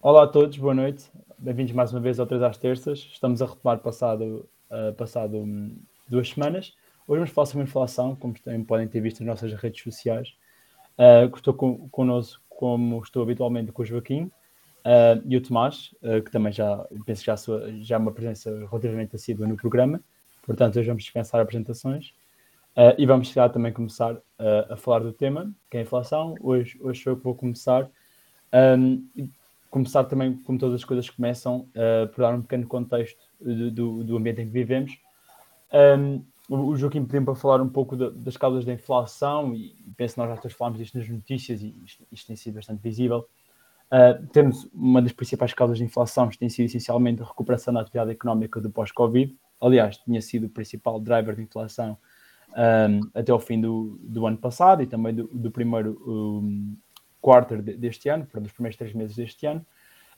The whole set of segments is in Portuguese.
Olá a todos, boa noite. Bem-vindos mais uma vez ao 3 às Terças. Estamos a retomar passado, uh, passado um, duas semanas. Hoje vamos falar sobre inflação, como também podem ter visto nas nossas redes sociais. Uh, estou com, connosco, como estou habitualmente, com o Joaquim uh, e o Tomás, uh, que também já penso que já, sua, já é uma presença relativamente assídua no programa. Portanto, hoje vamos dispensar apresentações. E vamos também começar a falar do tema, que é a inflação. Hoje, hoje sou eu que vou começar. Um, começar também, como todas as coisas começam, uh, por dar um pequeno contexto do, do, ambiente em que vivemos. Um, o Joaquim pediu para falar um pouco das causas da inflação e penso que nós já todos falámos disto nas notícias e isto, isto tem sido bastante visível. Uh, temos uma das principais causas de inflação que tem sido essencialmente a recuperação da atividade económica do pós-Covid. Aliás, tinha sido o principal driver de inflação um, até ao fim do, do ano passado e também do, do primeiro um, quarter deste ano, para os primeiros três meses deste ano,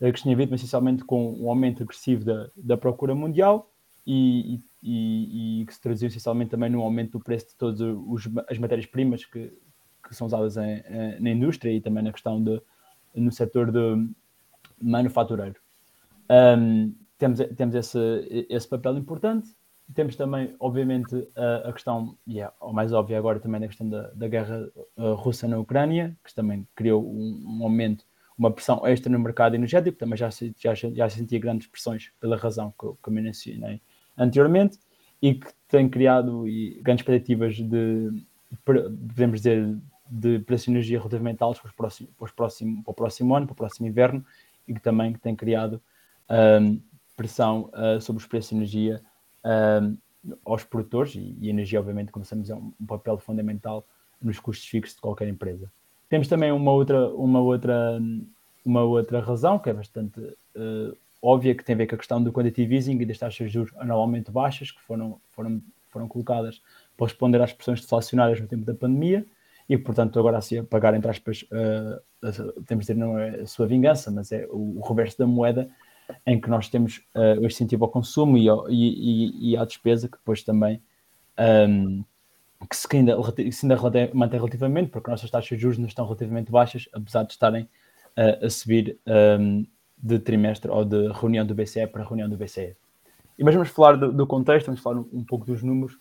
eh, que tinha havido essencialmente com um aumento agressivo da, da procura mundial e, e, e, que se traduziu essencialmente também no aumento do preço de todas as matérias-primas que, que são usadas em, em, na indústria e também na questão de, no setor de manufatureiro. Um, temos, temos esse, esse papel importante temos também, obviamente, a, a questão, e é o mais óbvio agora também, da questão da, da guerra uh, russa na Ucrânia, que também criou um, um, aumento, uma pressão extra no mercado energético, também já, já, já sentia grandes pressões pela razão que, que eu mencionei anteriormente, e que tem criado e, grandes expectativas de, podemos dizer, de preços de energia relativamente altos para, os próximos, para, os próximos, para o próximo ano, para o próximo inverno, e que também tem criado um, pressão uh, sobre os preços de energia aos produtores e, e, a energia, obviamente, como sabemos, é um, um, papel fundamental nos custos fixos de qualquer empresa. Temos também uma outra, uma outra, uma outra razão que é bastante uh, óbvia, que tem a ver com a questão do quantitative easing e das taxas de juros anualmente baixas que foram, foram, foram colocadas para responder às pressões deflacionárias no tempo da pandemia e, portanto, agora assim a pagar, entre aspas, uh, temos de dizer, não é a sua vingança, mas é o, o reverso da moeda em que nós temos uh, o incentivo ao consumo e, ao, e, e, à despesa, que depois também um, que se ainda, se ainda mantém relativamente, porque nossas taxas de juros não estão relativamente baixas, apesar de estarem uh, a subir um, de trimestre ou de reunião do BCE para reunião do BCE. E mas vamos falar do, do contexto, vamos falar um, um pouco dos números.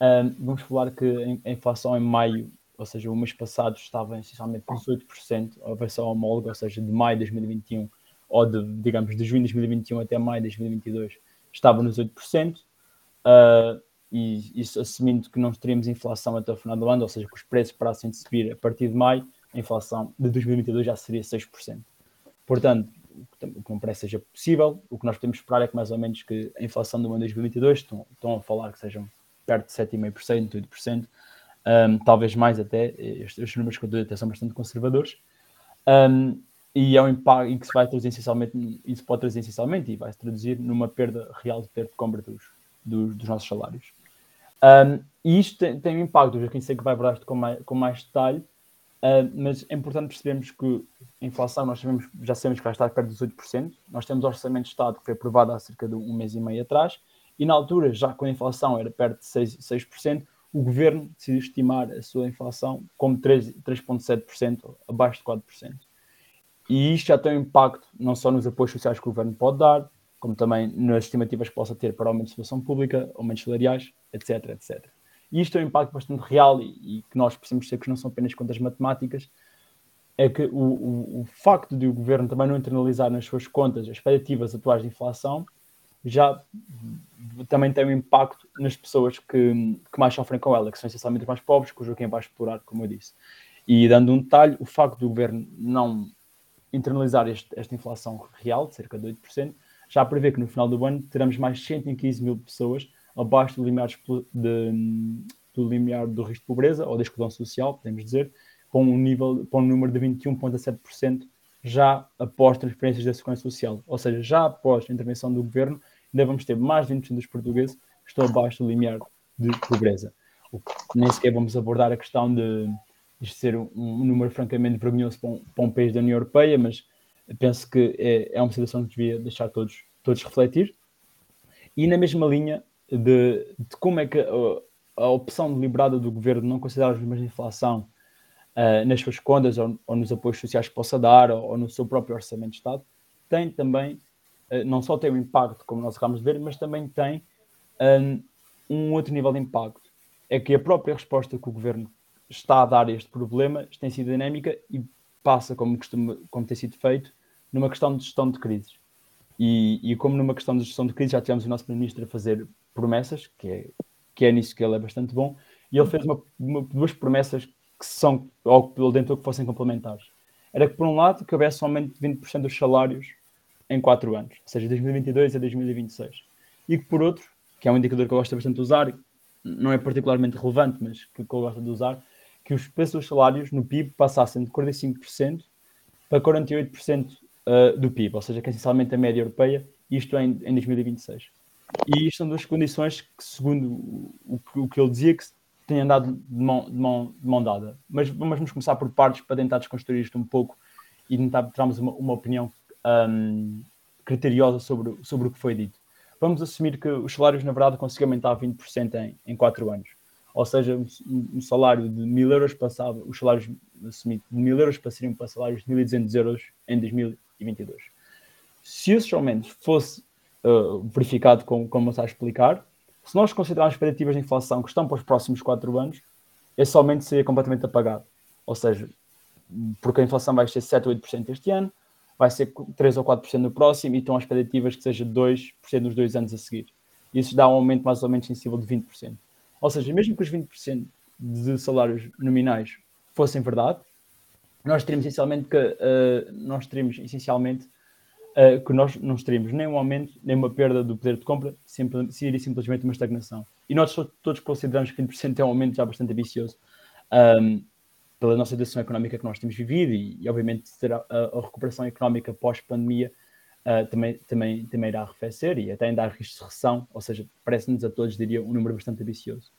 Um, vamos falar que a inflação em maio, ou seja, o mês passado, estava essencialmente com 18%, a versão homóloga, ou seja, de maio de 2021 ou de, digamos, de junho de 2021 até maio de 2022, estava nos 8%, uh, e isso assumindo que não teríamos inflação até o final do ano, ou seja, que os preços parassem de subir a partir de maio, a inflação de 2022 já seria 6%. Portanto, o que não parece seja possível, o que nós podemos esperar é que mais ou menos que a inflação do ano de 2022, estão, estão a falar que sejam perto de 7,5%, 8%, um, talvez mais até, estes, estes números que eu dou até são bastante conservadores, um, e é um impacto em que se vai traduzir essencialmente, isso pode trazer essencialmente e vai se traduzir numa perda real de poder de compra dos, dos, dos nossos salários. Um, e isto tem, tem um impacto, eu sei que vai abordar isto com mais, com mais detalhe, uh, mas é importante percebermos que a inflação, nós sabemos, já sabemos que vai estar perto dos 8%, nós temos o Orçamento de Estado que foi aprovado há cerca de um mês e meio atrás, e na altura, já com a inflação era perto de 6%, 6% o governo decidiu estimar a sua inflação como 3,7%, abaixo de 4%. E isto já tem um impacto não só nos apoios sociais que o governo pode dar, como também nas estimativas que possa ter para aumento de situação pública, aumentos salariais, etc, etc. E isto é um impacto bastante real e, e que nós precisamos ter que não são apenas contas matemáticas, é que o, o, o, facto de o governo também não internalizar nas suas contas as expectativas atuais de inflação já também tem um impacto nas pessoas que, que mais sofrem com ela, que são essencialmente os mais pobres, que o Joaquim vai explorar, como eu disse. E dando um detalhe, o facto do governo não internalizar este, esta inflação real, de cerca de 8%, já prevê que no final do ano teremos mais 115 mil pessoas abaixo do limiar, de, do limiar do risco de pobreza ou da exclusão social, podemos dizer, com um, nível, com um número de 21,7% já após transferências da Segurança Social. Ou seja, já após a intervenção do governo, ainda vamos ter mais de 20% dos portugueses que estão abaixo do limiar de pobreza. Nem sequer vamos abordar a questão de isto ser um, número francamente vergonhoso para um, para um, país da União Europeia, mas penso que é, é uma situação que devia deixar todos, todos refletir. E na mesma linha de, de como é que a, a, opção deliberada do governo de não considerar os números de inflação uh, nas suas contas ou, ou, nos apoios sociais que possa dar ou, ou, no seu próprio orçamento de Estado tem também, uh, não só tem um impacto, como nós acabamos de ver, mas também tem um, um outro nível de impacto. É que a própria resposta que o governo está a dar este problema tem sido dinâmica e passa, como, costuma, como tem sido feito, numa questão de gestão de crises. E, e como numa questão de gestão de crises já tivemos o nosso Primeiro-Ministro a fazer promessas, que é, que é nisso que ele é bastante bom, e ele fez uma, uma, duas promessas que são, ou pelo dentro que fossem complementares. Era que, por um lado, que houvesse um aumento de 20% dos salários em 4 anos, ou seja, 2022 a 2026. E que, por outro, que é um indicador que eu gosto bastante de usar, não é particularmente relevante, mas que, que eu gosto de usar, que os preços dos salários no PIB passassem de 45% para 48% uh, do PIB, ou seja, que é essencialmente a média europeia, isto em, em 2026. E isto são duas condições que, segundo o, o, que ele dizia, que têm andado de mão, de, mão, de mão dada. Mas vamos começar por partes para tentar desconstruir isto um pouco e tentar termos uma, uma opinião um, criteriosa sobre, sobre o que foi dito. Vamos assumir que os salários, na verdade, conseguiram aumentar 20% em, em 4 anos. Ou seja, um, salário de 1000 euros passava, os salários de 1000 euros passariam para salários de 1200 euros em 2022. Se esses aumentos fosse uh, verificado como, como está a explicar, se nós considerarmos expectativas de inflação que estão para os próximos 4 anos, esse aumento seria completamente apagado. Ou seja, porque a inflação vai ser 7 ou 8% este ano, vai ser 3 ou 4% no próximo e estão as expectativas que seja 2% nos dois anos a seguir. Isso dá um aumento mais ou menos sensível de 20%. Ou seja, mesmo que os 20% de salários nominais fossem verdade, nós teríamos essencialmente que uh, nós teríamos essencialmente uh, que nós não teríamos nem um aumento, nem uma perda do poder de compra, sempre, seria simplesmente uma estagnação. E nós todos consideramos que 20% é um aumento já bastante ambicioso um, pela nossa situação económica que nós temos vivido e, e obviamente, a, a, recuperação económica pós-pandemia uh, também, também, também irá arrefecer e até ainda há risco de recessão, ou seja, parece-nos a todos, diria, um número bastante ambicioso.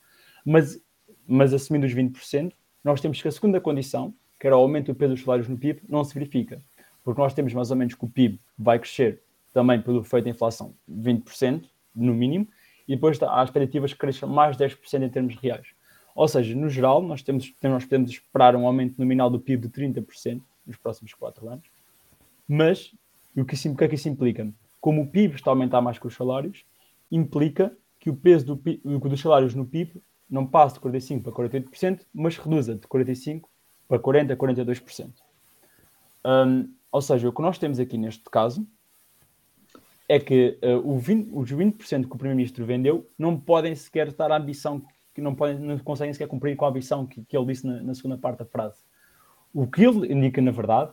Mas, mas assumindo os 20%, nós temos que a segunda condição, que era o aumento do peso dos salários no PIB, não se verifica porque nós temos mais ou menos que o PIB vai crescer também pelo efeito da inflação 20%, no mínimo, e depois há expectativas que cresçam mais 10% em termos reais. Ou seja, no geral, nós, temos, nós podemos esperar um aumento nominal do PIB de 30% nos próximos 4 anos, mas o que, o que é que isso implica? Como o PIB está a aumentar mais que os salários, implica que o peso do PIB, dos salários no PIB não passe de 45% para 48%, mas reduza de 45% para 40% a 42%. Um, ou seja, o que nós temos aqui neste caso é que uh, 20, os 20% que o Primeiro-Ministro vendeu não podem sequer estar a ambição, que não, podem, não conseguem sequer cumprir com a ambição que, que ele disse na, na, segunda parte da frase. O que ele indica, na verdade,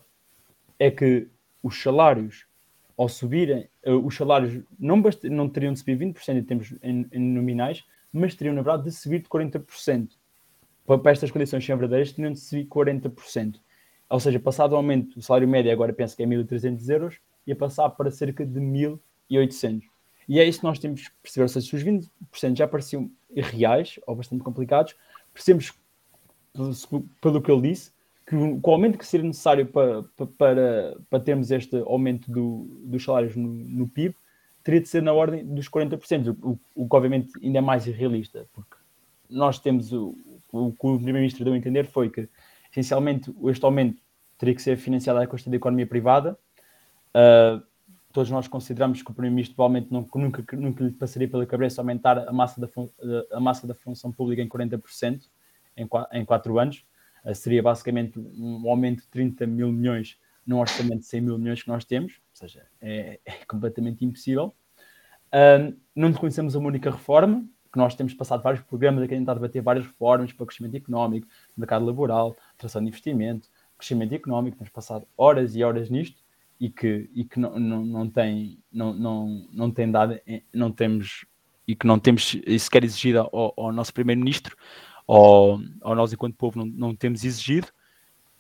é que os salários, ao subirem, uh, os salários não, bast não teriam de subir 20% em termos em, em nominais, mas teriam, na verdade, de subir de 40%. Para, para estas condições sem verdadeiras, teriam de subir 40%. Ou seja, passado o aumento, o salário médio agora penso que é 1.300 euros, ia passar para cerca de 1.800. E é isso que nós temos que perceber. Ou seja, se os 20% já pareciam irreais ou bastante complicados, percebemos, pelo que ele disse, que o, o aumento que seria necessário para, para, para termos este aumento do, dos salários no, no PIB teria de ser na ordem dos 40%, o, o, que obviamente ainda é mais irrealista, porque nós temos o, o que o Primeiro-Ministro deu a entender foi que essencialmente este aumento teria que ser financiado à custa da economia privada. Uh, todos nós consideramos que o Primeiro-Ministro provavelmente nunca, nunca lhe passaria pela cabeça aumentar a massa da, a massa da função pública em 40% em, em 4 anos. Uh, seria basicamente um aumento de 30 mil milhões num orçamento de 100 mil milhões que nós temos, ou seja, é, é completamente impossível. Uh, não reconhecemos uma única reforma, que nós temos passado vários programas a tentar debater várias reformas para o crescimento económico, mercado laboral, atração de investimento, crescimento económico, temos passado horas e horas nisto e que, e que não, não, não, tem, não, não, não tem dado, não temos, e que não temos sequer exigido ao, ao nosso primeiro-ministro, ou ao nós enquanto povo não, não temos exigido,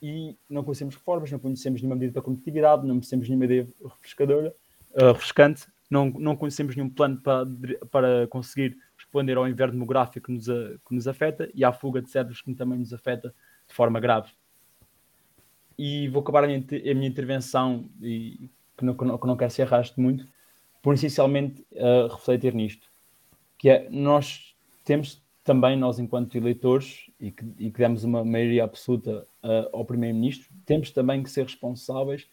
e não conhecemos reformas, não conhecemos nenhuma medida para competitividade, não conhecemos nenhuma ideia refrescadora, uh, refrescante, não, não conhecemos nenhum plano para, para conseguir responder ao inverno demográfico que nos, que nos afeta e à fuga de cérebros que também nos afeta de forma grave. E vou acabar a minha, a minha intervenção, e, que, não, que, não, que não quero ser arrasto muito, por essencialmente uh, refletir nisto. Que é, nós temos também, nós enquanto eleitores, e que, e que demos uma maioria absoluta uh, ao Primeiro-Ministro, temos também que ser responsáveis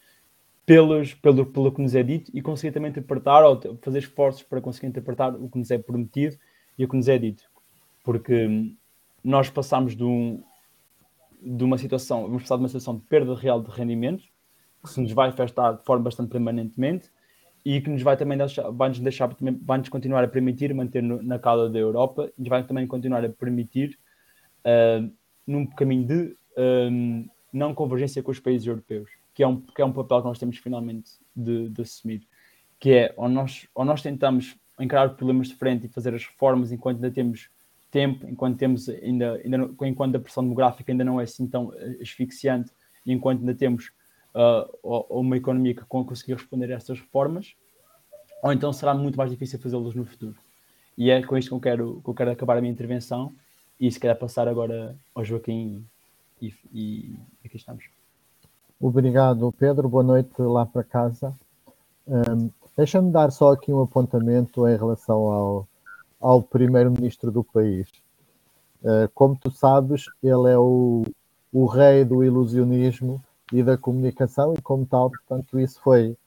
pelos, pelo, pelo que nos é dito e conseguir também interpretar ou fazer esforços para conseguir interpretar o que nos é prometido e o que nos é dito. Porque nós passamos de, um, de uma situação, vamos passar de uma situação de perda real de rendimento, que se nos vai afetar de forma bastante permanentemente e que nos vai também deixar, vai nos deixar, vai nos continuar a permitir manter no, na cauda da Europa e vai também continuar a permitir uh, num caminho de uh, não convergência com os países europeus que é um, que é um papel que nós temos finalmente de, de assumir, que é ou nós, ou nós tentamos encarar problemas de frente e fazer as reformas enquanto ainda temos tempo, enquanto temos ainda, ainda enquanto a pressão demográfica ainda não é assim tão asfixiante, e enquanto ainda temos uh, uma economia que conseguir responder a estas reformas, ou então será muito mais difícil fazê-los no futuro. E é com isto que eu quero, que eu quero acabar a minha intervenção e se calhar passar agora ao Joaquim e, e aqui estamos. Obrigado, Pedro. Boa noite lá para casa. Um, Deixa-me dar só aqui um apontamento em relação ao, ao primeiro-ministro do país. Uh, como tu sabes, ele é o, o rei do ilusionismo e da comunicação, e como tal, portanto, isso foi,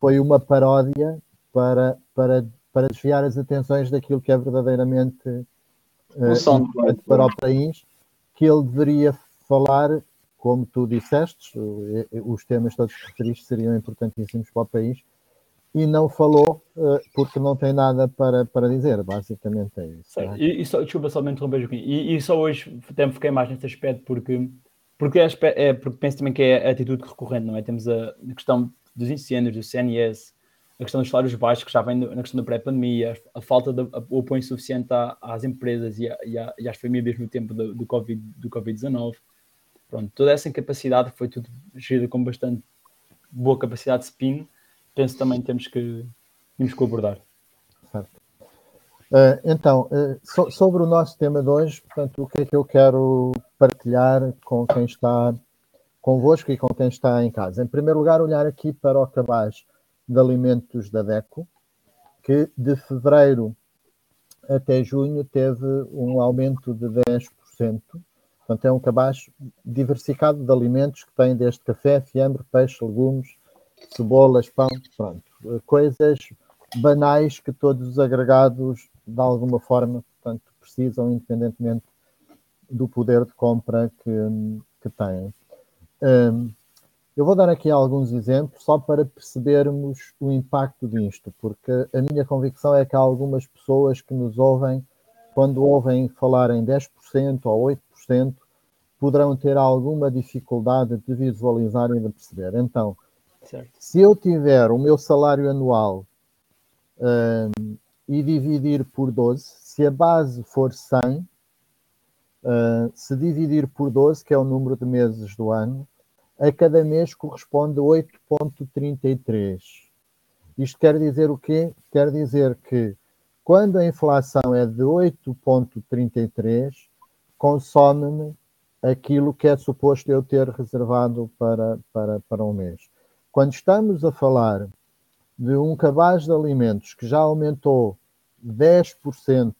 foi uma paródia para, para, para desviar as atenções daquilo que é verdadeiramente uh, importante para o país, que ele deveria falar como tu disseste, os temas todos que referiste seriam importantíssimos para o país e não falou uh, porque não tem nada para, para dizer, basicamente é isso. É? E, e só, desculpa só me interromper, Joaquim, e, e só hoje até me fiquei mais nesse aspecto porque, porque, é, é, porque penso também que é a atitude recorrente, não é? Temos a, a questão dos incêndios, do CNS, a questão dos salários baixos, que já vem na questão da pré-pandemia, a, falta de o apoio suficiente às empresas e, a, e, a, e, às famílias no tempo do, do Covid-19. Do COVID Pronto, toda essa incapacidade foi tudo gerida com bastante boa capacidade de spin. Penso também temos que, temos que abordar. Certo. Uh, então, so, sobre o nosso tema de hoje, portanto, o que é que eu quero partilhar com quem está convosco e com quem está em casa? Em primeiro lugar, olhar aqui para o cabaz de alimentos da DECO, que de fevereiro até junho teve um aumento de 10%, Portanto, é um cabaz diversificado de alimentos que tem desde café, fiambre, peixe, legumes, cebolas, pão, pronto. Coisas banais que todos os agregados, de alguma forma, portanto, precisam, independentemente do poder de compra que, que têm. Um, eu vou dar aqui alguns exemplos só para percebermos o impacto disto, porque a minha convicção é que há algumas pessoas que nos ouvem, quando ouvem falar em 10% ou 8%, poderão ter alguma dificuldade de visualizar e de perceber. Então, certo. se eu tiver o meu salário anual um, e dividir por 12, se a base for 100, uh, se dividir por 12, que é o número de meses do ano, a cada mês corresponde 8,33. Isto quer dizer o quê? Quer dizer que quando a inflação é de 8,33, consome-me aquilo que é suposto eu ter reservado para, para, para um mês. Quando estamos a falar de um cabaz de alimentos que já aumentou 10%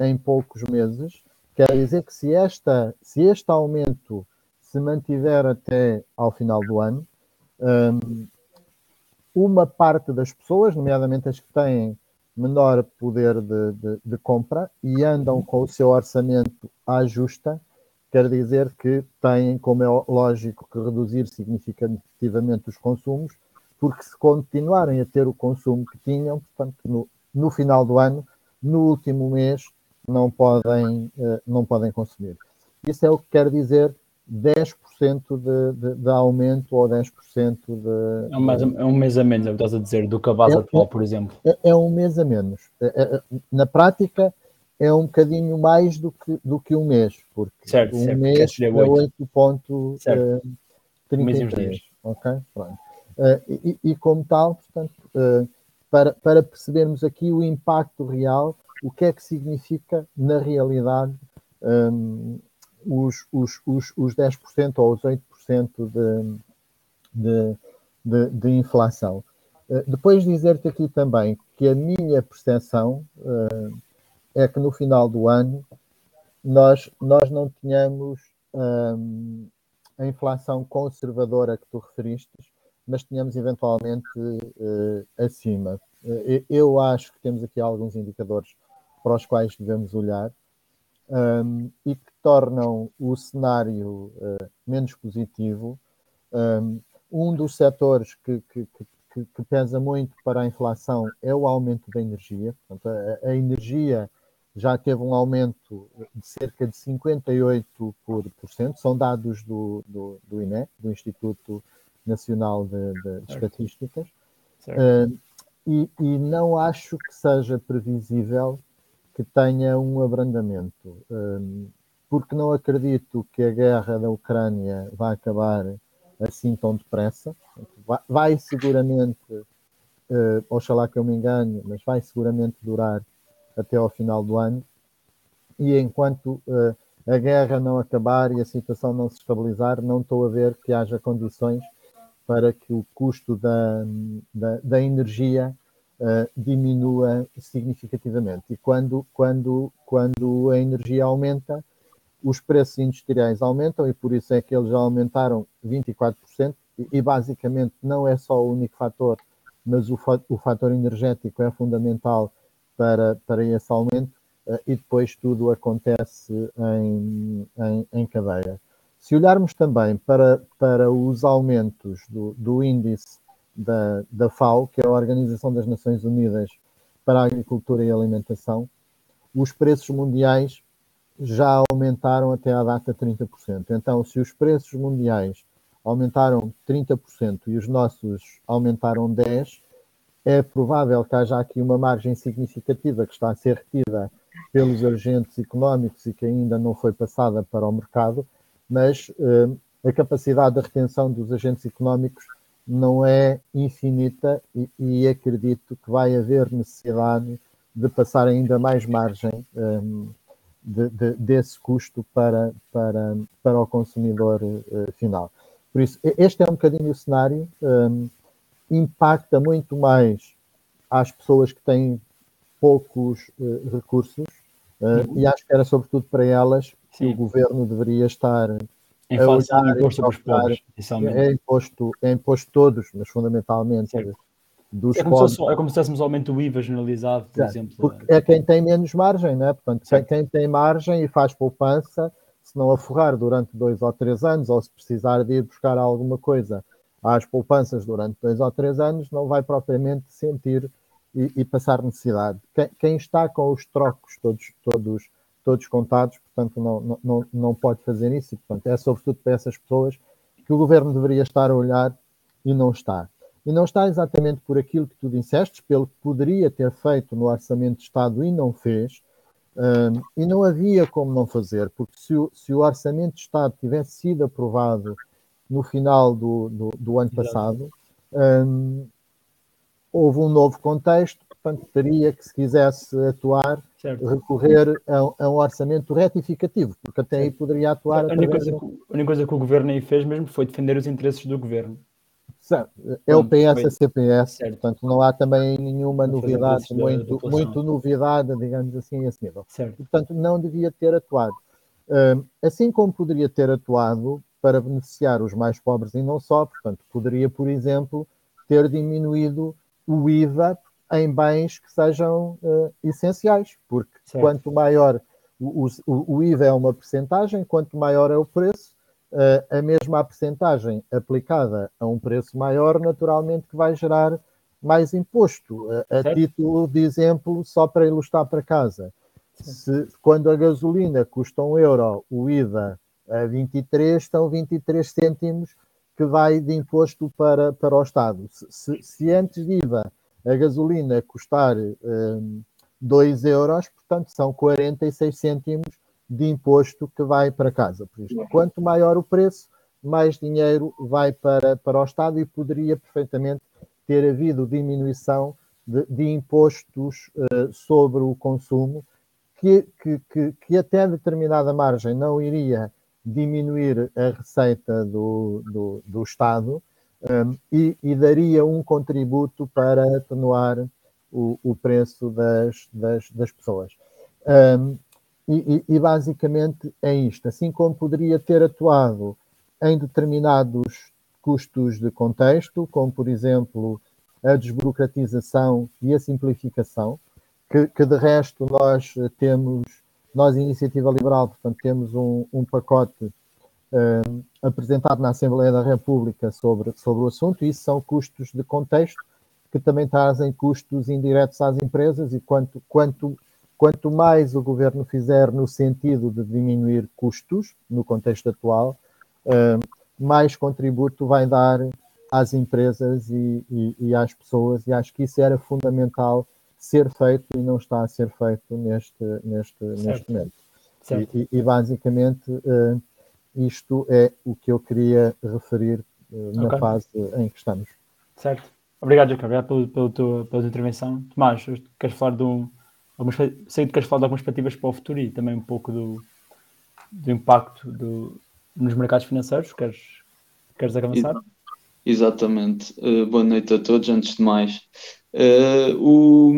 em poucos meses, quer dizer que se, esta, se este aumento se mantiver até ao final do ano, um, uma parte das pessoas, nomeadamente as que têm menor poder de, de, de, compra e andam com o seu orçamento à justa, quer dizer que têm, como é lógico, que reduzir significativamente os consumos, porque se continuarem a ter o consumo que tinham, portanto, no, no final do ano, no último mês, não podem, uh, não podem consumir. Isso é o que quer dizer 10% de, de, de aumento ou 10% de. É um, mês, é um mês a menos, é o que estás a dizer, do cabaz é, atual, por exemplo. É, é, um mês a menos. É, é na prática, é um bocadinho mais do que, do que um mês, porque certo, um certo, mês é 8.33. Ok? Pronto. Uh, e, e, como tal, portanto, uh, para, para percebermos aqui o impacto real, o que é que significa na realidade um, os, os, os, os 10% ou os 8% de, de, de, de inflação. Uh, depois dizer-te aqui também que a minha percepção é que no final do ano nós, nós não tínhamos hum, a inflação conservadora que tu referiste, mas tenhamos eventualmente uh, acima. Uh, eu acho que temos aqui alguns indicadores para os quais devemos olhar um, e que tornam o cenário uh, menos positivo. Um, um dos setores que, que, que, que, pesa muito para a inflação é o aumento da energia. Portanto, a, a energia já teve um aumento de cerca de 58%, são dados do, do, do INE, do Instituto Nacional de, de, Estatísticas, uh, e, e, não acho que seja previsível que tenha um abrandamento, um, porque não acredito que a guerra da Ucrânia vá acabar assim tão depressa. Vai, vai seguramente, uh, oxalá que eu me engane, mas vai seguramente durar até ao final do ano. E enquanto uh, a guerra não acabar e a situação não se estabilizar, não estou a ver que haja condições para que o custo da, da, da energia uh, diminua significativamente. E quando, quando, quando a energia aumenta, os preços industriais aumentam e por isso é que eles já aumentaram 24%. E, e basicamente não é só o único fator, mas o, o fator energético é fundamental para, para esse aumento uh, e depois tudo acontece em, em, em, cadeia. Se olharmos também para, para os aumentos do, do índice da, da FAO, que é a Organização das Nações Unidas para a Agricultura e Alimentação, os preços mundiais já aumentaram até à data 30%. Então, se os preços mundiais aumentaram 30% e os nossos aumentaram 10%, é provável que haja aqui uma margem significativa que está a ser retida pelos agentes económicos e que ainda não foi passada para o mercado, mas eh, a capacidade de retenção dos agentes económicos não é infinita e, e, acredito que vai haver necessidade de passar ainda mais margem um, de, de, desse custo para, para, para o consumidor uh, final. Por isso, este é um bocadinho o cenário. Um, impacta muito mais às pessoas que têm poucos uh, recursos uh, e acho que era sobretudo para elas que Sim. o governo deveria estar em relação ao imposto sobre os pobres, é imposto, é imposto todos, mas fundamentalmente certo. dos é como pobres. Se, é como se tivéssemos aumento do IVA generalizado, por exemplo. Porque é quem tem menos margem, né? Portanto, certo. quem tem margem e faz poupança, se não aforrar durante dois ou três anos, ou se precisar de ir buscar alguma coisa às poupanças durante dois ou três anos, não vai propriamente sentir e, e passar necessidade. Quem, quem, está com os trocos todos, todos, todos contados, portanto, não, não, não pode fazer isso. E, portanto, é sobretudo para essas pessoas que o governo deveria estar a olhar e não está. E não está exatamente por aquilo que tu disseste, pelo que poderia ter feito no Orçamento de Estado e não fez, um, e não havia como não fazer, porque se o, se o Orçamento de Estado tivesse sido aprovado no final do, do, do ano passado, um, houve um novo contexto, portanto, teria que, se quisesse atuar, certo. recorrer a, a, um orçamento retificativo, porque até aí poderia atuar. A única, coisa que, a única coisa que o governo aí fez mesmo foi defender os interesses do governo. É o PS a CPS, certo. portanto não há também nenhuma novidade, muito, muito novidade, digamos assim, a esse nível. Certo. Portanto, não devia ter atuado. Assim como poderia ter atuado para beneficiar os mais pobres e não só, portanto, poderia, por exemplo, ter diminuído o IVA em bens que sejam uh, essenciais, porque certo. quanto maior o, o, o, IVA é uma percentagem, quanto maior é o preço, uh, a mesma percentagem aplicada a um preço maior, naturalmente que vai gerar mais imposto. Uh, a título de exemplo, só para ilustrar para casa, se, quando a gasolina custa um euro, o IVA a 23, estão 23 cêntimos que vai de imposto para, para o Estado. Se, se antes de IVA a gasolina custar um, 2 euros, portanto são 46 cêntimos de imposto que vai para casa. Por isso, quanto maior o preço, mais dinheiro vai para, para o Estado e poderia perfeitamente ter havido diminuição de, de impostos uh, sobre o consumo, que, que, que, que até determinada margem não iria diminuir a receita do, do, do Estado um, e, e, daria um contributo para atenuar o, o preço das, das, das pessoas. Um, e, e, basicamente é isto. Assim como poderia ter atuado em determinados custos de contexto, como por exemplo a desburocratização e a simplificação, que, que de resto nós temos, nós, Iniciativa Liberal, portanto, temos um, um pacote uh, apresentado na Assembleia da República sobre, sobre o assunto, e isso são custos de contexto que também trazem custos indiretos às empresas e quanto, quanto, quanto mais o governo fizer no sentido de diminuir custos no contexto atual, uh, mais contributo vai dar às empresas e, e, e, às pessoas, e acho que isso era fundamental ser feito e não está a ser feito neste, neste, neste momento. E, e, basicamente uh, isto é o que eu queria referir uh, na okay. fase em que estamos. Certo. Obrigado, Jacob. Obrigado pelo, pelo tua, pela tua intervenção. Tomás, queres falar de um. Algumas, sei que queres falar de algumas perspectivas para o futuro e também um pouco do, do impacto do, nos mercados financeiros. Queres, queres avançar? Exatamente. Uh, boa noite a todos, antes de mais. Uh, o,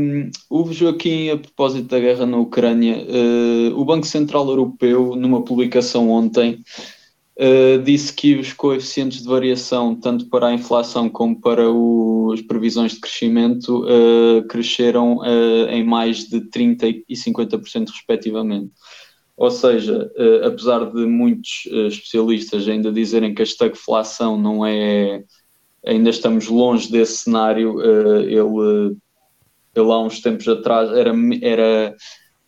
o Joaquim, a propósito da guerra na Ucrânia, uh, o Banco Central Europeu, numa publicação ontem, uh, disse que os coeficientes de variação, tanto para a inflação como para o, as previsões de crescimento, cresceram em mais de 30% e 50%, respectivamente. Ou seja, apesar de muitos especialistas ainda dizerem que a estagflação não é ainda estamos longe desse cenário. Uh, ele, ele há uns tempos atrás era, era,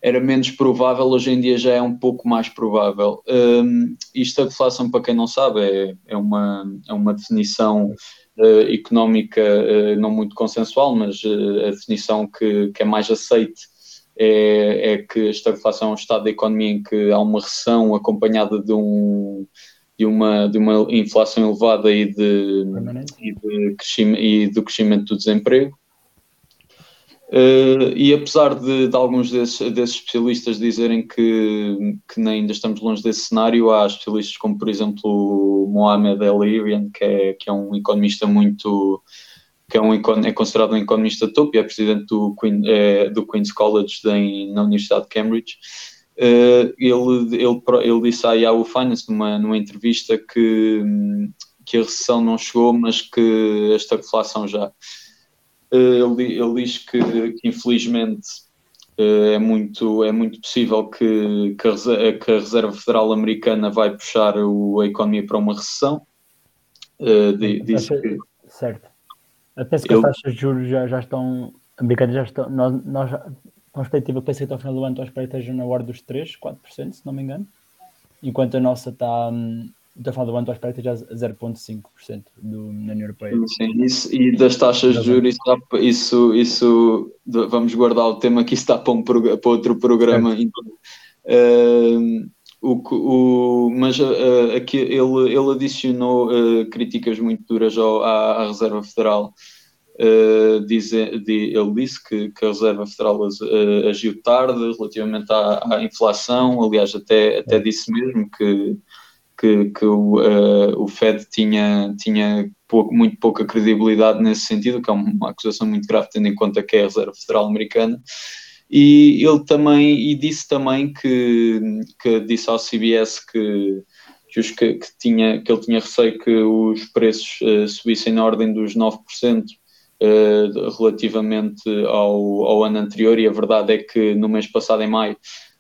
era menos provável, hoje em dia já é um pouco mais provável. Um, isto, a deflação, para quem não sabe, é, é, uma, é uma definição uh, económica uh, não muito consensual, mas a definição que, que é mais aceite é, é que a estagflação é um estado da economia em que há uma recessão acompanhada de um de uma, de uma inflação elevada e, de, e, de crescimento, e do crescimento do desemprego. Uh, e apesar de, de alguns desses, desses, especialistas dizerem que, que ainda estamos longe desse cenário, há especialistas como, por exemplo, Mohamed El-Irian, que é, que é um economista muito. que é, um, é considerado um economista top e é presidente do, Queen, é, do Queen's College de, na Universidade de Cambridge. Uh, ele, ele, ele disse à Yahoo Finance numa, numa entrevista que, que a recessão não chegou, mas que a estagflação já. Uh, ele, ele diz que, que infelizmente uh, é, muito, é muito possível que, que, a, que a Reserva Federal Americana vai puxar o, a economia para uma recessão. diz que, certo. Eu penso que ele, as taxas de juros já, já estão americanas já estão. Nós, nós a perspectiva que ao final do ano, estou esperar que esteja na ordem dos 3, 4%, se não me engano. Enquanto a nossa está, hum, até ao final do ano, estou esperar que esteja a 0,5% na União Europeia. Sim, isso, e das taxas de juros, isso, isso, isso, vamos guardar o tema que isso está para, um, para outro programa. Então, uh, o, o, mas uh, aqui ele, ele adicionou uh, críticas muito duras ao, à, à Reserva Federal Uh, diz, ele disse que, que, a Reserva Federal uh, agiu tarde relativamente à, à, inflação, aliás, até, até disse mesmo que, que, que o, uh, o Fed tinha, tinha pouco, muito pouca credibilidade nesse sentido, que é uma acusação muito grave, tendo em conta que é a Reserva Federal Americana. E ele também, e disse também que, que disse ao CBS que, que, que, tinha, que ele tinha receio que os preços subissem na ordem dos 9%, uh, relativamente ao, ao, ano anterior, e a verdade é que no mês passado, em maio,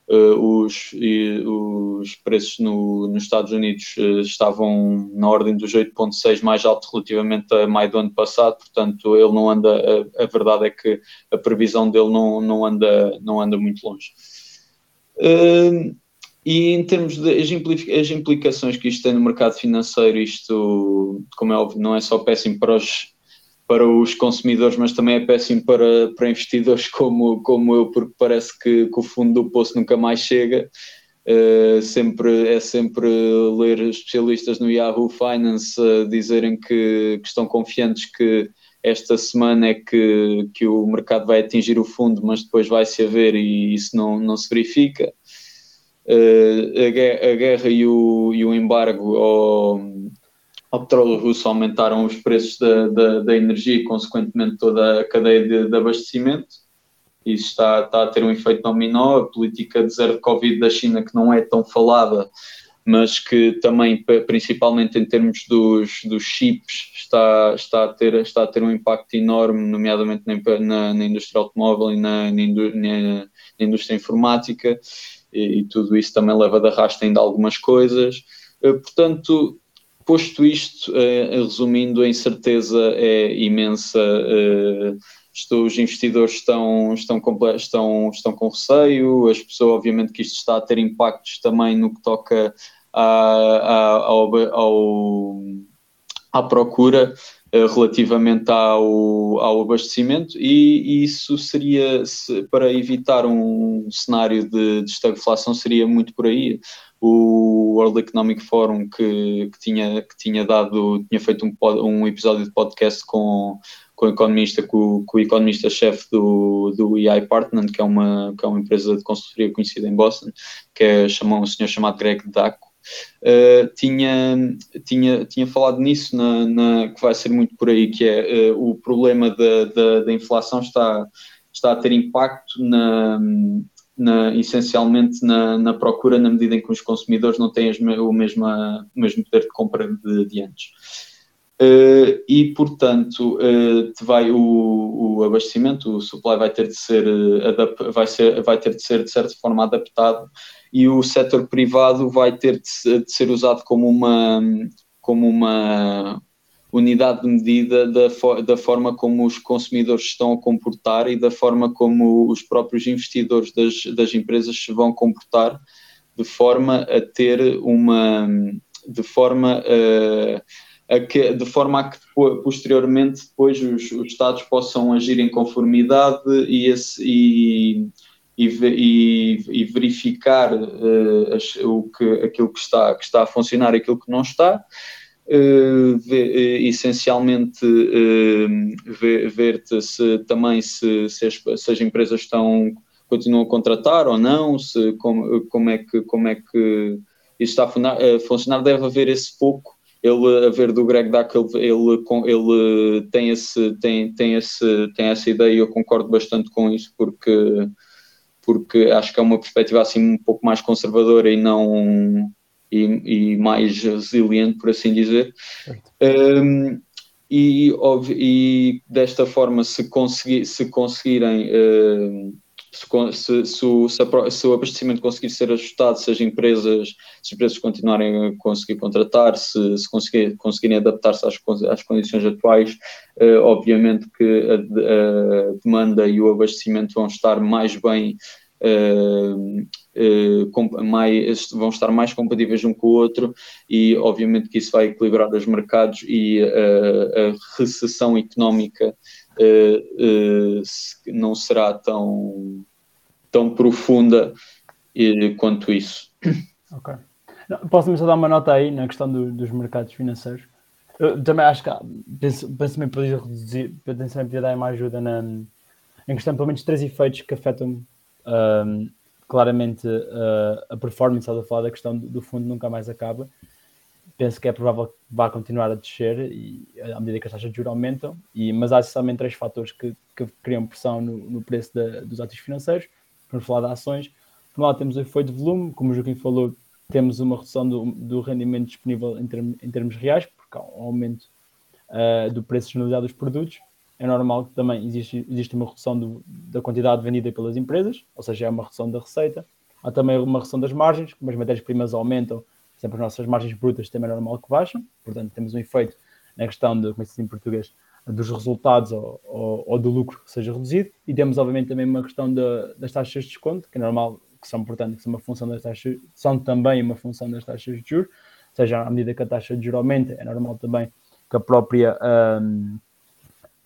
uh, os, e, os preços no, nos Estados Unidos uh, estavam na ordem dos 8,6, mais alto relativamente a maio do ano passado, portanto, ele não anda, a, a verdade é que a previsão dele não, não, anda, não anda muito longe. E em termos de as implicações que isto tem no mercado financeiro, isto, como é óbvio, não é só péssimo para os, para os consumidores, mas também é péssimo para, para investidores como, como eu, porque parece que, que o fundo do poço nunca mais chega. Uh, sempre, é sempre ler especialistas no Yahoo Finance uh, dizerem que, que, estão confiantes que esta semana é que, que o mercado vai atingir o fundo, mas depois vai se haver e isso não, não se verifica. Uh, a, guerra, a, guerra, e o, e o embargo ao, ao petróleo russo aumentaram os preços da, da, da, energia e, consequentemente, toda a cadeia de, de, abastecimento. Isso está, está a ter um efeito dominó. A política de zero Covid da China, que não é tão falada, mas que também, principalmente em termos dos, dos chips, está, está, a ter, está a ter um impacto enorme, nomeadamente na, na, na indústria automóvel e na, na, na indústria informática, e, e, tudo isso também leva de arrasto ainda algumas coisas. Eh, portanto, posto isto, eh, resumindo, a incerteza é imensa. Eh, os investidores estão, estão, estão, estão com receio, as pessoas, obviamente, que isto está a ter impactos também no que toca à, à, ao, ao, à procura relativamente ao, ao abastecimento, e, isso seria, para evitar um cenário de, de estagflação, seria muito por aí. O World Economic Forum que, que, tinha, que tinha dado, tinha feito um, um episódio de podcast com, com o economista, com, com o economista-chefe do, do EI Partner, que é, uma, que é uma empresa de consultoria conhecida em Boston, que é chamou, um senhor chamado Greg Daco, uh, tinha, tinha, tinha falado nisso, na, na, que vai ser muito por aí, que é uh, o problema da, da, da inflação está, está a ter impacto na, na, essencialmente na, na, procura, na medida em que os consumidores não têm as, o, mesma, o mesmo poder de compra de, de antes. Uh, e, portanto, uh, vai o, o, abastecimento, o supply vai ter de ser, uh, vai, ser, vai ter de ser de certa forma adaptado e o setor privado vai ter de, de ser usado como uma, como uma unidade de medida da, da forma como os consumidores estão a comportar e da forma como os próprios investidores das, das empresas se vão comportar, de forma a ter uma. de forma a que, de forma a que posteriormente depois os, os Estados possam agir em conformidade e, esse, e, e, e verificar uh, as, o que, aquilo que está, que está a funcionar e aquilo que não está Uh, essencialmente uh, ver, se também se, se, as, se, as, empresas estão continuam a contratar ou não, se como, como é que como é que isso está a funcionar, deve haver esse pouco. Ele a ver do Greg Duck, ele, ele, ele tem, esse, tem, tem, esse, tem essa ideia e eu concordo bastante com isso porque, porque acho que é uma perspectiva assim um pouco mais conservadora e não e, e mais resiliente, por assim dizer. Um, e, e, desta forma, se, conseguir, se conseguirem, uh, se, se, se, se, o, abastecimento conseguir ser ajustado, se as empresas, se as empresas continuarem a conseguir contratar, se, se conseguir, conseguirem adaptar-se às, às condições atuais, uh, obviamente que a, a, demanda e o abastecimento vão estar mais bem Uh, uh, mais, vão estar mais compatíveis um com o outro e obviamente que isso vai equilibrar os mercados e a recessão económica não será tão, tão profunda quanto isso. Ok. posso-me só dar uma nota aí na questão do, dos mercados financeiros. Eu também acho que penso, penso também podia reduzir, penso também podia dar uma ajuda na, em questão pelo menos três efeitos que afetam um, claramente uh, a performance, estás a falar da questão do, do, fundo nunca mais acaba. Penso que é provável que vá continuar a descer e, à medida que as taxas de juros aumentam, e, mas há somente três fatores que, que criam pressão no, no preço da, dos ativos financeiros. Vamos falar de ações. Por um lado, temos o efeito de volume, como o Joaquim falou, temos uma redução do, do rendimento disponível em, term, em, termos reais, porque há um aumento uh, do preço generalizado dos produtos é normal que também existe, existe uma redução do, da quantidade vendida pelas empresas, ou seja, é uma redução da receita. Há também uma redução das margens, como as matérias-primas aumentam, sempre as nossas margens brutas também é normal que baixam, portanto temos um efeito na questão, de, como é que se diz em português, dos resultados ou, ou, ou, do lucro que seja reduzido. E temos, obviamente, também uma questão de, das taxas de desconto, que é normal, que são, portanto, que são uma função das taxas, são também uma função das taxas de juros, ou seja, à medida que a taxa de juros aumenta, é normal também que a própria um,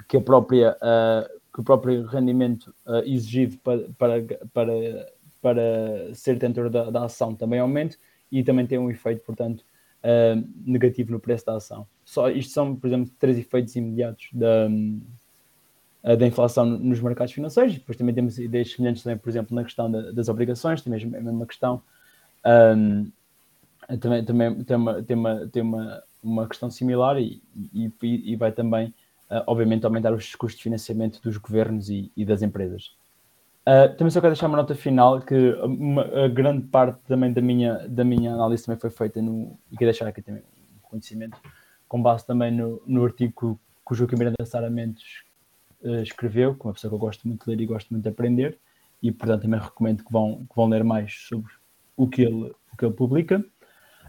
que a própria uh, que o próprio rendimento uh, exigido para, para, para, para ser detentor da, da, ação também aumente e também tem um efeito, portanto, uh, negativo no preço da ação. Só isto são, por exemplo, três efeitos imediatos da, da inflação nos mercados financeiros. Depois também temos ideias semelhantes, também, por exemplo, na questão da, das obrigações, também é a mesma questão. Um, também, também tem, uma, tem, uma, tem uma, uma questão similar e, e, e vai também uh, obviamente, aumentar os custos de financiamento dos governos e, e das empresas. Uh, também só quero deixar uma nota final que uma, a grande parte também da minha, da minha análise também foi feita no. E quero deixar aqui também um conhecimento, com base também no, no artigo que o Joaquim Miranda Saramentos uh, escreveu, que é uma pessoa que eu gosto muito de ler e gosto muito de aprender, e portanto também recomendo que vão, que vão ler mais sobre o que ele, o que ele publica.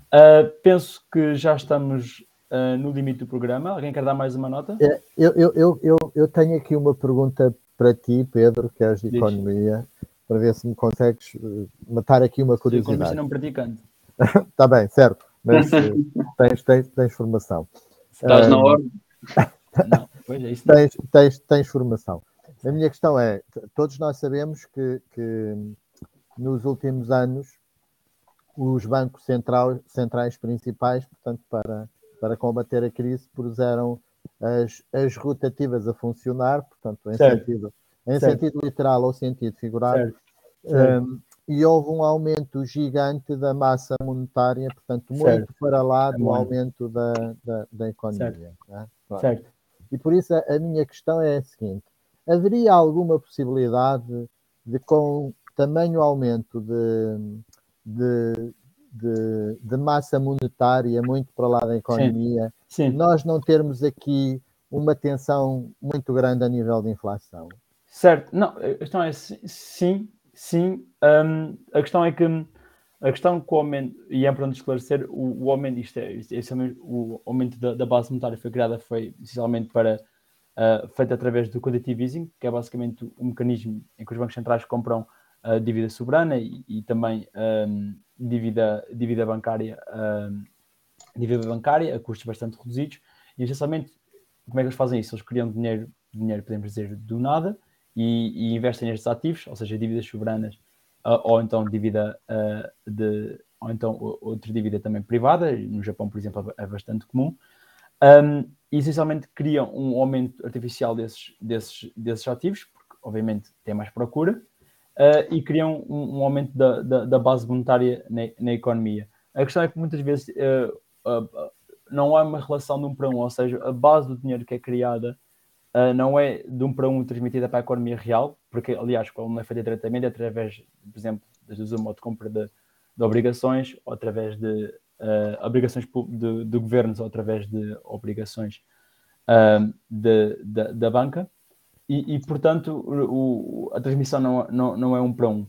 Uh, penso que já estamos uh, no limite do programa. Alguém quer dar mais uma nota? É, eu, eu, eu, eu, tenho aqui uma pergunta para ti, Pedro, que és de Diz. economia, para ver se me consegues eh, matar aqui uma curiosidade. Sim, não praticante. Está bem, certo, mas eh, tens, tens, tens formação. Estás na ordem? Não, pois é isso. Tens, tens, tens formação. A minha questão é: todos nós sabemos que, que nos últimos anos os bancos central, centrais principais, portanto, para, para combater a crise, puseram as, as rotativas a funcionar, portanto, em, sentido, em sentido literal ou sentido figurado, um, e houve um aumento gigante da massa monetária, portanto, muito certo. para lá do é aumento da, da, da economia. Né? certo. E por isso a, a, minha questão é a seguinte: haveria alguma possibilidade de, com tamanho aumento de, de, de, de, massa monetária muito para lá da economia, Sim. Sim. nós não termos aqui uma tensão muito grande a nível de inflação. Certo, não, a questão é sim, sim. Um, a questão é que a questão com o aumento, e é importante esclarecer, o, o aumento, isto é, isto é, o aumento da, da, base monetária foi criada, foi essencialmente para uh, feito através do quantitative easing, que é basicamente um mecanismo em que os bancos centrais compram uh, dívida soberana e, e também um, dívida, dívida bancária, uh, dívida bancária a custos bastante reduzidos. E essencialmente, como é que eles fazem isso? Eles criam dinheiro, dinheiro podemos dizer, do nada e, e investem nestes ativos, ou seja, dívidas soberanas uh, ou então dívida uh, de ou então outra dívida também privada, no Japão, por exemplo, é bastante comum. Um, e essencialmente criam um aumento artificial desses, desses, desses ativos, porque obviamente tem mais procura, uh, e criam um, um aumento da, da, da, base monetária na, na, economia. A questão é que muitas vezes uh, uh, não há uma relação de um para um, ou seja, a base do dinheiro que é criada não é de um para um transmitida para a economia real, porque, aliás, como não é feita diretamente, é através, por exemplo, de uma de compra de, de, obrigações, ou através de obrigações de, de, governos, ou através de obrigações de, da banca e, e portanto, o, a transmissão não, não, não é um para um.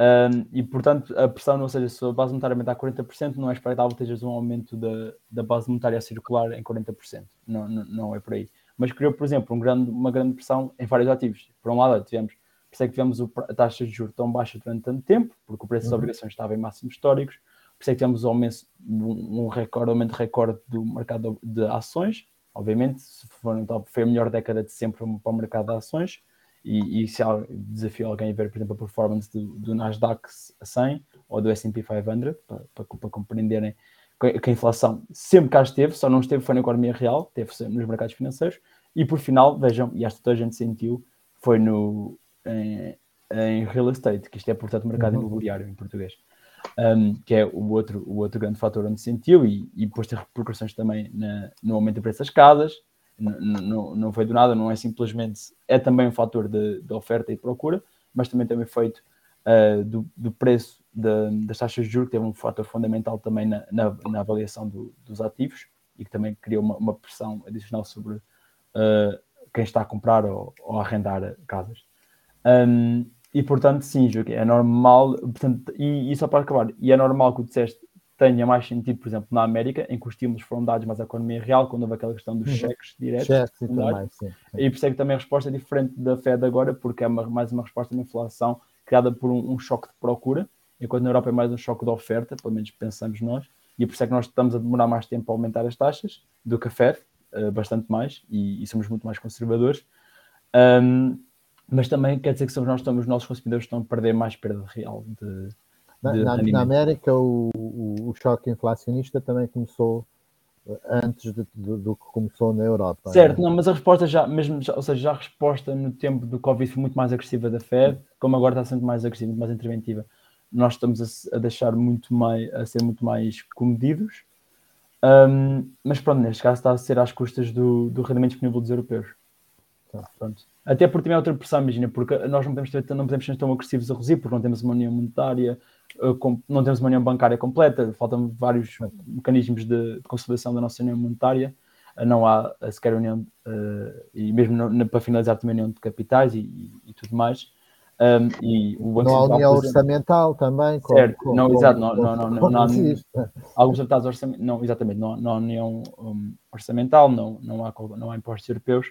Um, e, portanto, a pressão, ou seja, se a base monetária aumentar 40%, não é expectável que tejas um aumento da, da base monetária circular em 40%. Não, não, não é por aí. Mas criou, por exemplo, um grande, uma grande pressão em vários ativos. Por um lado, tivemos, por isso é que tivemos a taxa de juros tão baixa durante tanto tempo, porque o preço das uhum. obrigações estava em máximos históricos. Por isso é que tivemos um, aumento, um, recorde, aumento recorde do mercado de ações obviamente, for, então, foi a melhor década de sempre para o mercado de ações. E, e se desafio alguém a ver, por exemplo, a performance do, do Nasdaq 100 ou do S&P 500 para, para, para, compreenderem que a inflação sempre cá esteve, só não esteve foi na economia real, esteve nos mercados financeiros e por final, vejam, e esta toda a gente sentiu, foi no, em, em real estate, que isto é portanto mercado uhum. imobiliário em português um, que é o outro, o outro grande fator onde sentiu, e, e depois tem repercussões também na, no aumento do preço das casas. Não, não foi do nada, não é simplesmente. É também um fator de, de oferta e procura, mas também tem um efeito uh, do, do, preço de, das taxas de juros, que teve um fator fundamental também na, na, na avaliação do, dos ativos e que também criou uma, uma pressão adicional sobre uh, quem está a comprar ou, ou a arrendar casas. Um, e portanto, sim, Joaquim, é normal, portanto, e, e só para acabar, e é normal que o disseste tenha mais sentido, por exemplo, na América, em que os estímulos foram dados mais à economia real, quando houve aquela questão dos uhum. cheques diretos. Cheques e mais, sim, sim. E por isso é que também a resposta é diferente da Fed agora, porque é uma, mais uma resposta de inflação criada por um, um, choque de procura, enquanto na Europa é mais um choque de oferta, pelo menos pensamos nós, e por isso é que nós estamos a demorar mais tempo a aumentar as taxas do que a Fed, uh, bastante mais, e, e, somos muito mais conservadores. Um, mas também quer dizer que somos nós, estamos, os nossos consumidores estão a perder mais perda real de. de na, na, América, o, o, o, choque inflacionista também começou antes de, de, do que começou na Europa. Certo, não, mas a resposta já, mesmo, já, ou seja, já a resposta no tempo do Covid foi muito mais agressiva da Fed, como agora está sendo mais agressiva, muito mais interventiva. Nós estamos a, a deixar muito mais, a ser muito mais comedidos, um, mas pronto, neste caso está a ser às custas do, do rendimento disponível dos europeus. Tá. Pronto. Até porque também é outra pressão, imagina, porque nós não podemos, ter, não podemos ser tão agressivos a reduzir, porque não temos uma união monetária, eh, não temos uma união bancária completa, faltam vários mecanismos de, de consolidação da nossa união monetária, eh, não há sequer união, e mesmo para finalizar também a união de capitais e, e, e tudo mais. Um, e o Banco não há união orçamental também. Com, certo, com, não, com, exato, não, não, não, não, não, alguns tratados orçamentais, não, exatamente, não, não há união um, orçamental, não, não, há, não há impostos europeus,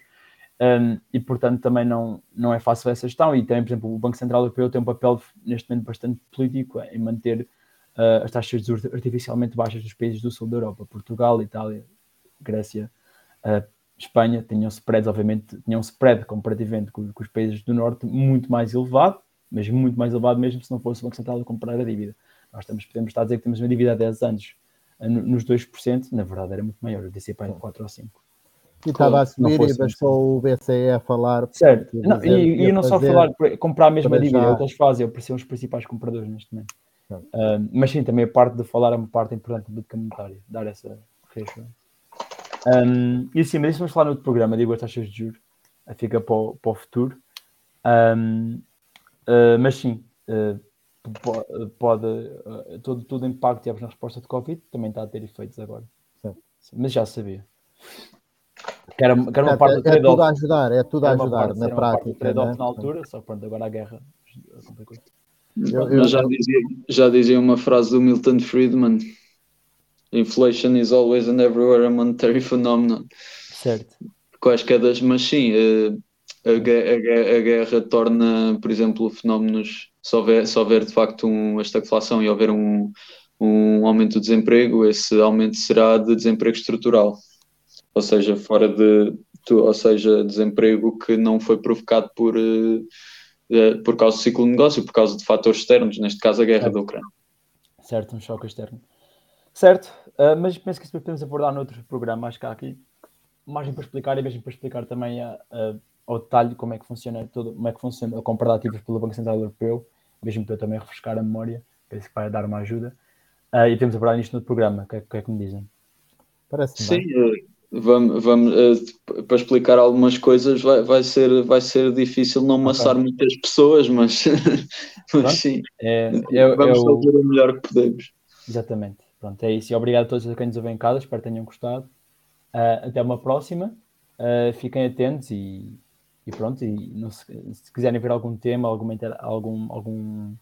um, e portanto também não, não é fácil essa gestão, e também, por exemplo, o Banco Central Europeu tem um papel neste momento bastante político em manter uh, as taxas artificialmente baixas dos países do sul da Europa, Portugal, Itália, Grécia, uh, Espanha tinham spreads, obviamente, tinham spread comparativamente com, com, os países do Norte muito mais elevado, mas muito mais elevado mesmo se não fosse o Banco Central a comprar a dívida. Nós estamos, podemos estar a dizer que temos uma dívida há 10 anos eh, nos 2%, na verdade era muito maior, eu disse para 4 ou 5. E estava a subir e bastou o BCE a falar. Certo, não, e, e não só falar, comprar a mesma dívida, é o que eles fazem, eu parecer os principais compradores neste momento. Uh, mas sim, também a parte de falar é uma parte importante da política monetária, dar essa reassurance. Um, e assim, mas isso vamos falar no outro programa, digo as taxas de juros, fica para o, para o futuro. Um, uh, mas sim, uh, pode, uh, todo, todo o impacto que tivemos na resposta de Covid também está a ter efeitos agora. Sim, mas já sabia. Que era, que era uma parte é, é tudo a ajudar, é tudo a ajudar parte, na prática. Trade-off né? na altura, só pronto, agora a guerra eu, eu já, dizia, já dizia uma frase do Milton Friedman inflation is always and everywhere a monetary phenomenon. Certo. Quaisquer das, mas sim, eh, a, a, a, a, guerra torna, por exemplo, fenómenos, se houver, se houver de facto um, esta inflação e houver um, um aumento do desemprego, esse aumento será de desemprego estrutural, ou seja, fora de, ou seja, desemprego que não foi provocado por, eh, por causa do ciclo de negócio, por causa de fatores externos, neste caso a guerra certo. da Ucrânia. Certo, um choque externo. Certo, uh, mas penso que isso podemos abordar noutro programa. Acho que há aqui margem para explicar e mesmo para explicar também a, a, ao detalhe como é que funciona todo, como é que funciona a compra de ativos pelo Banco Central Europeu, mesmo para eu também refrescar a memória, penso que vai dar uma ajuda. Uh, e temos abordar isto no programa. O que, é, que, é que me dizem? Parece Sim, uh, vamos, vamos uh, para explicar algumas coisas vai, vai, ser, vai ser difícil não maçar okay. muitas pessoas, mas, mas sim, é, é, vamos é fazer o melhor que podemos. Exatamente. Pronto, é isso. E obrigado a todos a quem nos ouvem em casa. Espero que tenham gostado. Uh, até uma próxima. Uh, fiquem atentos e, e pronto. E se, se, quiserem ver algum tema, alguma, algum, algum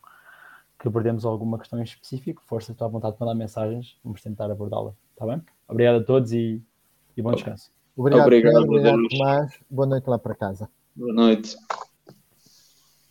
que abordemos alguma questão em específico, força, estou à vontade de mandar mensagens. Vamos tentar abordá-la. Está bem? Obrigado a todos e, e bom descanso. Obrigado, obrigado, obrigado Tomás. Boa noite lá para casa. Boa noite.